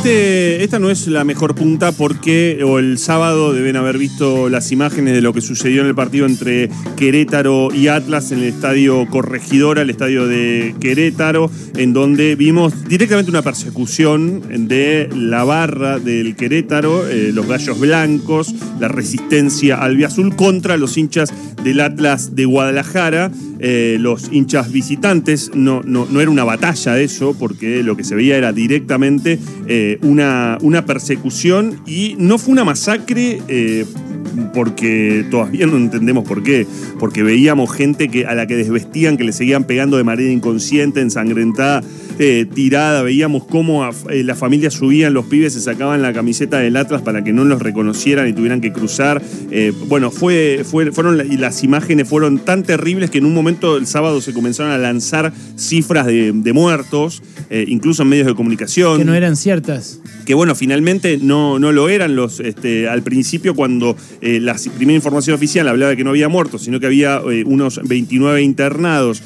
Este, esta no es la mejor punta porque el sábado deben haber visto las imágenes de lo que sucedió en el partido entre Querétaro y Atlas en el estadio Corregidora, el estadio de Querétaro, en donde vimos directamente una persecución de la barra del Querétaro, eh, los gallos blancos, la resistencia albiazul contra los hinchas del Atlas de Guadalajara. Eh, los hinchas visitantes. No, no, no, era una batalla eso, porque lo que se veía era directamente eh, una, una, persecución y no fue una masacre. Porque todavía no entendemos por qué, porque veíamos gente que, a la que desvestían, que le seguían pegando de manera inconsciente, ensangrentada, eh, tirada, veíamos cómo eh, las familias subían, los pibes se sacaban la camiseta del Atlas para que no los reconocieran y tuvieran que cruzar. Eh, bueno, fue, fueron y las imágenes fueron tan terribles que en un momento el sábado se comenzaron a lanzar cifras de, muertos, incluso en medios de comunicación. Que no eran ciertas. Que bueno, finalmente no, no lo eran los, este, al principio cuando la primera información oficial hablaba de que no había muertos, sino que había unos 29 internados,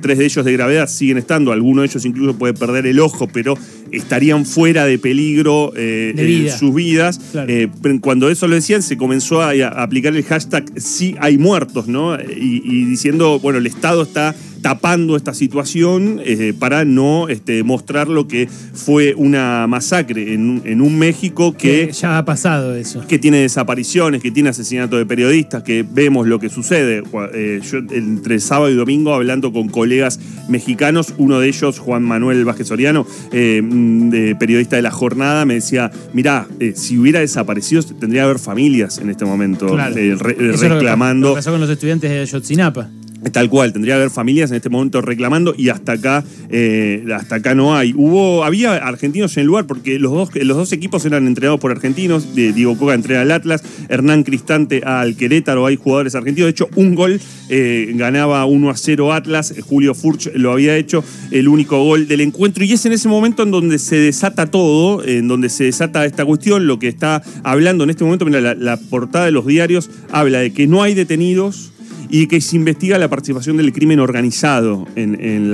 tres de ellos de gravedad siguen estando, algunos de ellos incluso puede perder el ojo, pero estarían fuera de peligro eh, en sus vidas. Eh, cuando eso lo decían, se comenzó a, aplicar el hashtag sí hay muertos, ¿no? y diciendo, bueno, el Estado está tapando esta situación eh, para no este, mostrar lo que fue una masacre en, un México que, Ya ha pasado eso. Que tiene desapariciones, que tiene asesinato de periodistas, que vemos lo que sucede. Eh, yo entre sábado y domingo hablando con colegas mexicanos, uno de ellos, Juan Manuel Vázquez Soriano, eh, mm, periodista de La Jornada, me decía, mirá, si hubiera desaparecido tendría que haber familias en este momento reclamando. Lo que pasó con los estudiantes de Ayotzinapa. Tal cual, tendría que haber familias en este momento reclamando y hasta acá, eh, hasta acá no hay. Hubo, había argentinos en el lugar porque los dos, los dos equipos eran entrenados por argentinos. Diego Coca entrega al Atlas, Hernán Cristante al Querétaro, hay jugadores argentinos. De hecho, un gol eh, ganaba 1 a 0 Atlas, Julio Furch lo había hecho, el único gol del encuentro. Y es en ese momento en donde se desata todo, en donde se desata esta cuestión, lo que está hablando en este momento, mira, la portada de los diarios habla de que no hay detenidos y que se investiga la participación del crimen organizado en,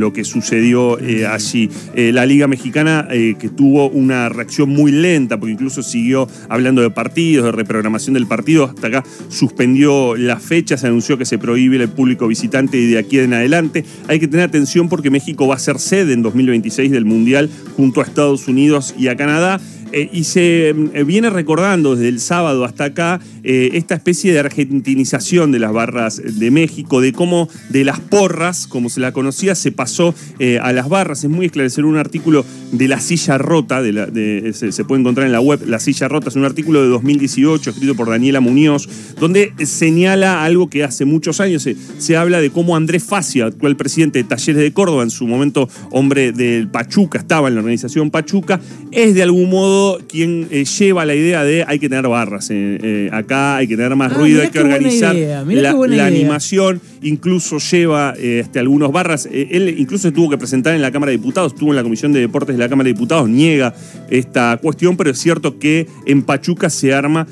lo que sucedió eh, allí. Eh, la Liga Mexicana eh, que tuvo una reacción muy lenta, porque incluso siguió hablando de partidos, de reprogramación del partido, hasta acá suspendió la fecha, se anunció que se prohíbe el público visitante y de aquí en adelante. Hay que tener atención porque México va a ser sede en 2026 del Mundial junto a Estados Unidos y a Canadá. Eh, y se eh, viene recordando desde el sábado hasta acá eh, esta especie de argentinización de las barras de México, de cómo de las porras, como se la conocía, se pasó a las barras. Es muy esclarecer un artículo de La Silla Rota, se, puede encontrar en la web, La Silla Rota, es un artículo de 2018 escrito por Daniela Muñoz, donde señala algo que hace muchos años se, se habla de cómo Andrés Facia, actual presidente de Talleres de Córdoba, en su momento hombre del Pachuca, estaba en la organización Pachuca, es de algún modo quien eh, lleva la idea de hay que tener barras. Eh, eh, acá hay que tener más ah, ruido, hay que organizar la, animación. Incluso lleva este, algunos barras. él incluso tuvo que presentar en la Cámara de Diputados, estuvo en la Comisión de Deportes de la Cámara de Diputados, niega esta cuestión, pero es cierto que en Pachuca se arma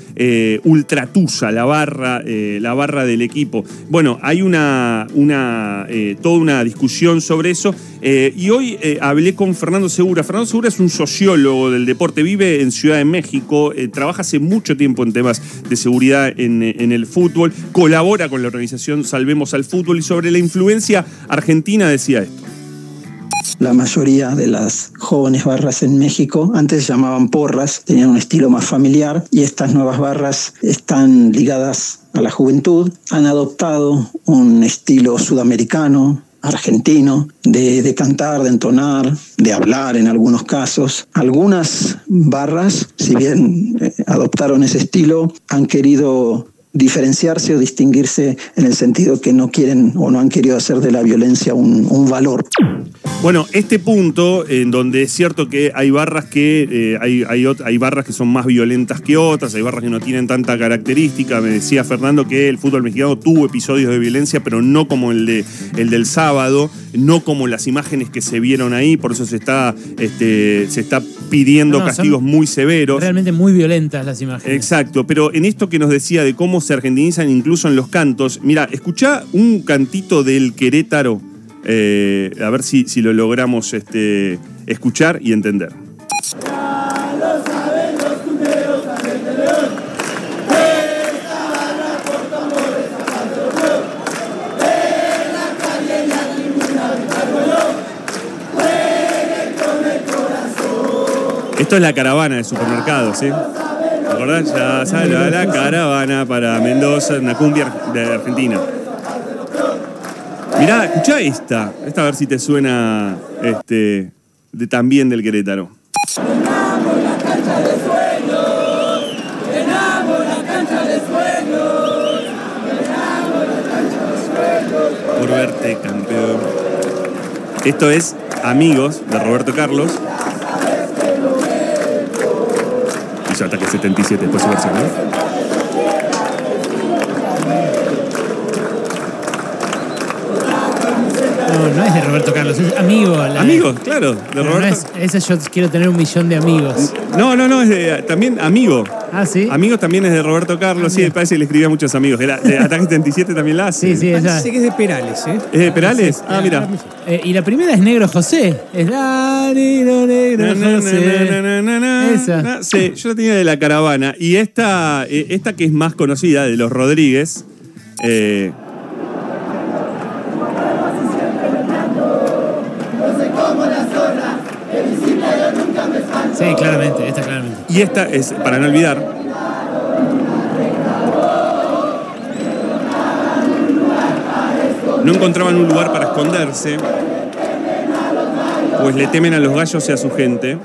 ultratusa la barra, la barra del equipo. Bueno, hay una, una toda una discusión sobre eso. y hoy hablé con Fernando Segura. Fernando Segura es un sociólogo del deporte vive en Ciudad de México, eh, trabaja hace mucho tiempo en temas de seguridad en, el fútbol, colabora con la organización Salvemos al Fútbol y sobre la influencia argentina decía esto. La mayoría de las jóvenes barras en México antes se llamaban porras, tenían un estilo más familiar y estas nuevas barras están ligadas a la juventud, han adoptado un estilo sudamericano, argentino, de, cantar, de entonar, de hablar en algunos casos. Algunas barras, si bien eh, adoptaron ese estilo, han querido diferenciarse o distinguirse en el sentido que no quieren o no han querido hacer de la violencia un, valor. Bueno, este punto en donde es cierto que hay barras que eh, hay, hay, barras que son más violentas que otras, hay barras que no tienen tanta característica. Me decía Fernando que el fútbol mexicano tuvo episodios de violencia, pero no como el, de, el del sábado, no como las imágenes que se vieron ahí, por eso se está, este, se está pidiendo castigos muy severos. Realmente muy violentas las imágenes. Exacto, pero en esto que nos decía de cómo se argentinizan incluso en los cantos. Mira, escuchá un cantito del Querétaro, eh, a ver si, si lo logramos este, escuchar y entender. Esto es la caravana de supermercados, ¿sí? ¿Te acordás? Ya sale la caravana para Mendoza, una cumbia de Argentina. Mirá, escuchá esta. Esta a ver si te suena este, de, también del Querétaro. Por verte campeón. Esto es Amigos de Roberto Carlos. Ataque 77 después su versión, ¿no? No, no es de Roberto Carlos, es amigo. la- Amigos, claro, de Pero no Roberto. es, esa yo quiero tener un millón de amigos. No, no, no, es de, también Amigo. Ah, sí. Amigos también es de Roberto Carlos, sí, parece que le escribía a muchos amigos. Era, de Ataque 77 también la hace. Sí, sí, esa. Parece que es de Perales, ¿eh? ¿Es de Perales? Ah, mira. Eh, y la primera es Negro José. Es Negro na, José. na, na, na. Esa. Sí, yo la tenía de la caravana. Y esta, eh, esta que es más conocida, de los Rodríguez. eh, Sí, claramente, esta claramente. y esta es, para no olvidar. No encontraban un lugar para esconderse, pues le temen a los gallos y a su gente.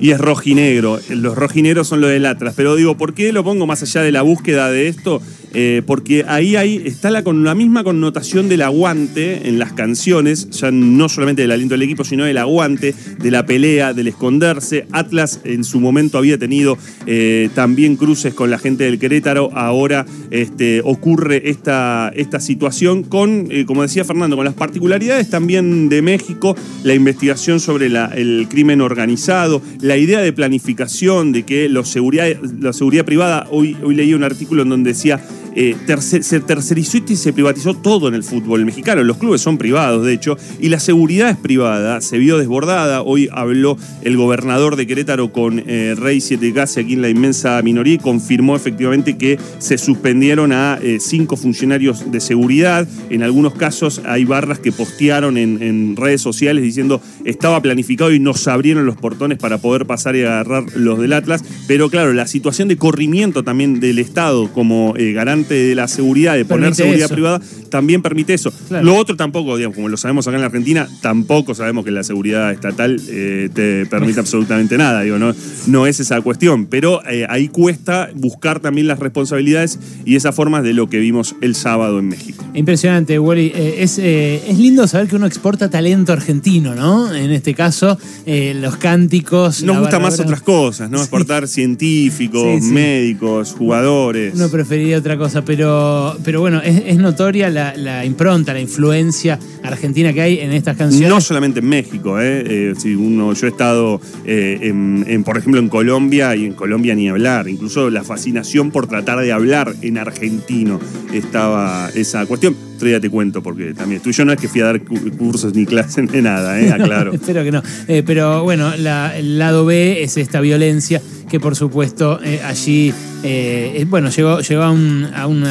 Y es rojinegro. Los rojinegros son los del Atlas. Pero digo, ¿por qué lo pongo más allá de la búsqueda de esto? Eh, porque ahí, ahí está la, con la misma connotación del aguante en las canciones, ya no solamente del aliento del equipo, sino del aguante, de la pelea, del esconderse. Atlas en su momento había tenido eh, también cruces con la gente del Querétaro. Ahora este, ocurre esta, esta situación con, eh, como decía Fernando, con las particularidades también de México, la investigación sobre el crimen organizado, la idea de planificación, de que los seguridad, la seguridad privada, hoy, hoy leí un artículo en donde decía, eh, se tercerizó y se privatizó todo en el fútbol mexicano. Los clubes son privados, de hecho, y la seguridad es privada, se vio desbordada. Hoy habló el gobernador de Querétaro con eh, Rey Siete Casi aquí en la inmensa minoría y confirmó efectivamente que se suspendieron a eh, cinco funcionarios de seguridad. En algunos casos hay barras que postearon en, redes sociales diciendo estaba planificado y nos abrieron los portones para poder pasar y agarrar los del Atlas. Pero claro, la situación de corrimiento también del Estado como eh, garante de la seguridad, de poner Permite seguridad eso. privada, también permite eso. Claro. Lo otro tampoco, digamos, como lo sabemos acá en la Argentina, tampoco sabemos que la seguridad estatal eh, te permite absolutamente nada. Digo, no, no es esa cuestión. Pero eh, ahí cuesta buscar también las responsabilidades y esas formas de lo que vimos el sábado en México. Impresionante, Wally. Eh, es, es lindo saber que uno exporta talento argentino, ¿no? En este caso, los cánticos. Nos gusta más otras cosas, ¿no? Sí. Exportar científicos, Sí, sí. médicos, jugadores. Uno preferiría otra cosa, pero, pero bueno, es, es notoria la, la impronta, la influencia argentina que hay en estas canciones. No solamente en México, ¿eh? Eh, si uno, yo he estado, eh, en, en, por ejemplo, en Colombia y en Colombia ni hablar. Incluso la fascinación por tratar de hablar en argentino estaba esa cuestión. Otro día te cuento, porque también tú y yo no es que fui a dar cu- cursos ni clases ni nada, ¿eh? aclaro. Espero que no. Eh, pero bueno, la- el lado B es esta violencia que por supuesto eh, allí, eh, eh, bueno, llegó, a un... A un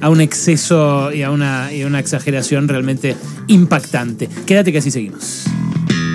a un exceso y a una, y a una exageración realmente impactante. Quédate que así seguimos.